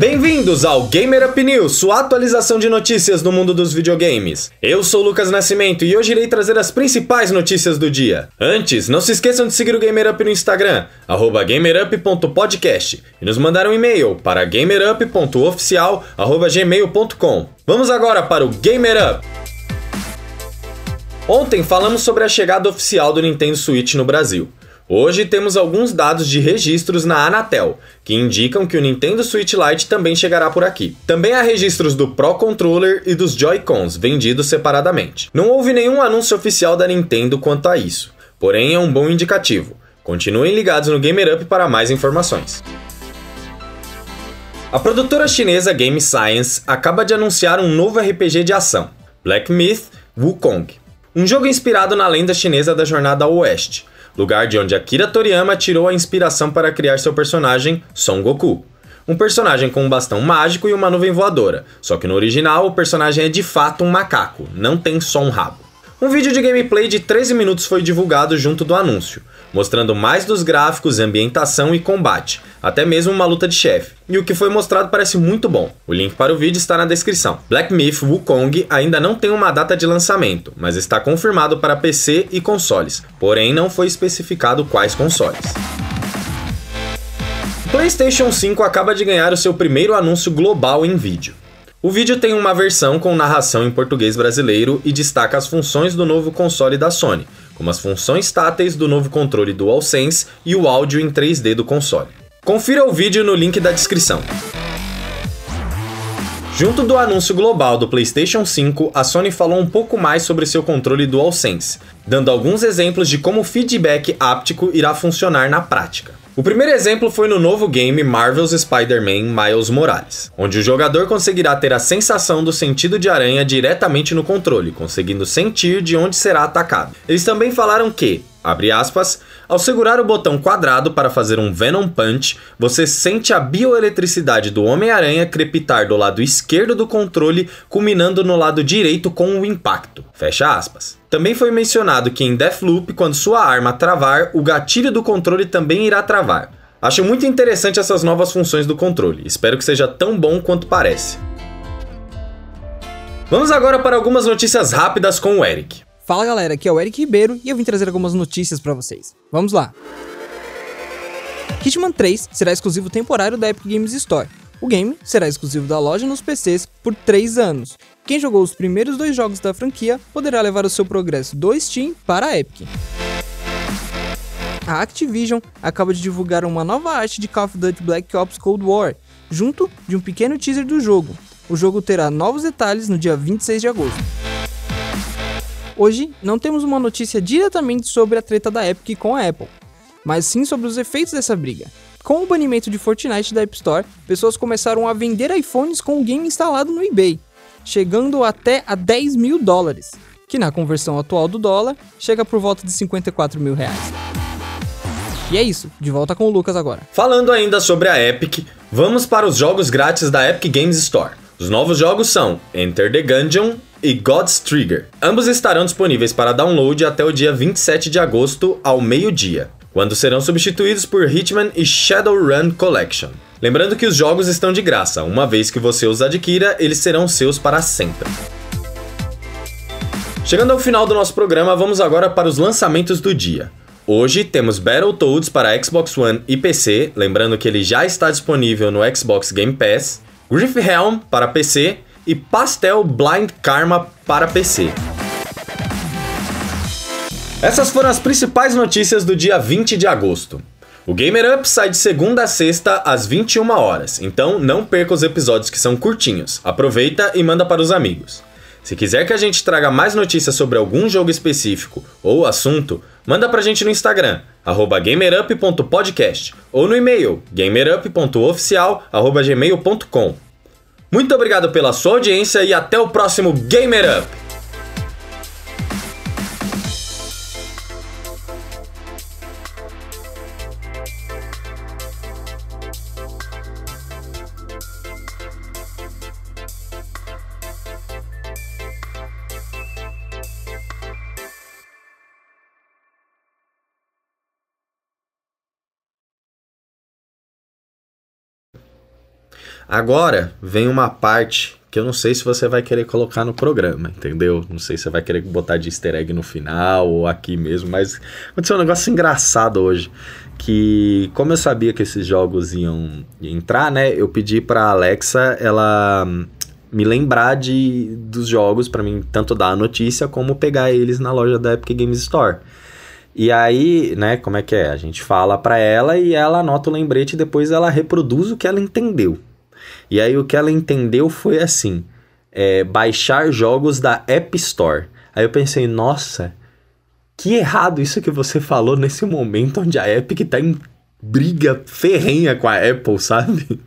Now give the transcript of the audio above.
Bem-vindos ao Gamer Up News, sua atualização de notícias do mundo dos videogames. Eu sou o Lucas Nascimento e hoje irei trazer as principais notícias do dia. Antes, não se esqueçam de seguir o Gamer Up no Instagram, gamerup.podcast, e nos mandar um e-mail para gamerup.oficial.gmail.com. Vamos agora para o Gamer Up! Ontem falamos sobre a chegada oficial do Nintendo Switch no Brasil. Hoje temos alguns dados de registros na Anatel, que indicam que o Nintendo Switch Lite também chegará por aqui. Também há registros do Pro Controller e dos Joy-Cons, vendidos separadamente. Não houve nenhum anúncio oficial da Nintendo quanto a isso, porém é um bom indicativo. Continuem ligados no Gamer Up para mais informações. A produtora chinesa Game Science acaba de anunciar um novo RPG de ação, Black Myth Wukong, um jogo inspirado na lenda chinesa da Jornada ao Oeste, lugar de onde Akira Toriyama tirou a inspiração para criar seu personagem Son Goku. Um personagem com um bastão mágico e uma nuvem voadora, só que no original o personagem é de fato um macaco, não tem só um rabo. Um vídeo de gameplay de 13 minutos foi divulgado junto do anúncio, mostrando mais dos gráficos, ambientação e combate, até mesmo uma luta de chefe. E o que foi mostrado parece muito bom. O link para o vídeo está na descrição. Black Myth Wukong ainda não tem uma data de lançamento, mas está confirmado para PC e consoles, porém não foi especificado quais consoles. PlayStation 5 acaba de ganhar o seu primeiro anúncio global em vídeo. O vídeo tem uma versão com narração em português brasileiro e destaca as funções do novo console da Sony, como as funções táteis do novo controle DualSense e o áudio em 3D do console. Confira o vídeo no link da descrição. Junto do anúncio global do PlayStation 5, a Sony falou um pouco mais sobre seu controle DualSense, dando alguns exemplos de como o feedback áptico irá funcionar na prática. O primeiro exemplo foi no novo game Marvel's Spider-Man Miles Morales, onde o jogador conseguirá ter a sensação do sentido de aranha diretamente no controle, conseguindo sentir de onde será atacado. Eles também falaram que, abre aspas, ao segurar o botão quadrado para fazer um Venom Punch, você sente a bioeletricidade do Homem-Aranha crepitar do lado esquerdo do controle, culminando no lado direito com o impacto. Fecha aspas. Também foi mencionado que em Deathloop, quando sua arma travar, o gatilho do controle também irá travar. Acho muito interessante essas novas funções do controle, espero que seja tão bom quanto parece. Vamos agora para algumas notícias rápidas com o Eric. Fala galera, aqui é o Eric Ribeiro e eu vim trazer algumas notícias para vocês. Vamos lá! Hitman 3 será exclusivo temporário da Epic Games Store. O game será exclusivo da loja nos PCs por 3 anos. Quem jogou os primeiros dois jogos da franquia poderá levar o seu progresso do Steam para a Epic. A Activision acaba de divulgar uma nova arte de Call of Duty Black Ops Cold War, junto de um pequeno teaser do jogo. O jogo terá novos detalhes no dia 26 de agosto. Hoje não temos uma notícia diretamente sobre a treta da Epic com a Apple, mas sim sobre os efeitos dessa briga. Com o banimento de Fortnite da App Store, pessoas começaram a vender iPhones com o game instalado no eBay, chegando até a 10 mil dólares, que na conversão atual do dólar chega por volta de 54 mil reais. E é isso, de volta com o Lucas agora. Falando ainda sobre a Epic, vamos para os jogos grátis da Epic Games Store. Os novos jogos são Enter the Gungeon e God's Trigger. Ambos estarão disponíveis para download até o dia 27 de agosto ao meio-dia, quando serão substituídos por Hitman e Shadowrun Collection. Lembrando que os jogos estão de graça, uma vez que você os adquira, eles serão seus para sempre. Chegando ao final do nosso programa, vamos agora para os lançamentos do dia. Hoje temos Battletoads para Xbox One e PC, lembrando que ele já está disponível no Xbox Game Pass. Griff Helm para PC e Pastel Blind Karma para PC. Essas foram as principais notícias do dia 20 de agosto. O Gamer Up sai de segunda a sexta às 21 horas, então não perca os episódios que são curtinhos. Aproveita e manda para os amigos. Se quiser que a gente traga mais notícias sobre algum jogo específico ou assunto, manda pra gente no Instagram, gamerup.podcast ou no e-mail gamerup.oficial.gmail.com. Muito obrigado pela sua audiência e até o próximo Gamer Up! Agora vem uma parte que eu não sei se você vai querer colocar no programa, entendeu? Não sei se você vai querer botar de easter egg no final ou aqui mesmo, mas aconteceu um negócio engraçado hoje. Que, como eu sabia que esses jogos iam entrar, né? Eu pedi pra Alexa ela me lembrar de, dos jogos, para mim, tanto dar a notícia como pegar eles na loja da Epic Games Store. E aí, né, como é que é? A gente fala para ela e ela anota o lembrete e depois ela reproduz o que ela entendeu. E aí o que ela entendeu foi assim: é, baixar jogos da App Store. Aí eu pensei, nossa, que errado isso que você falou nesse momento onde a Epic tá em briga ferrenha com a Apple, sabe?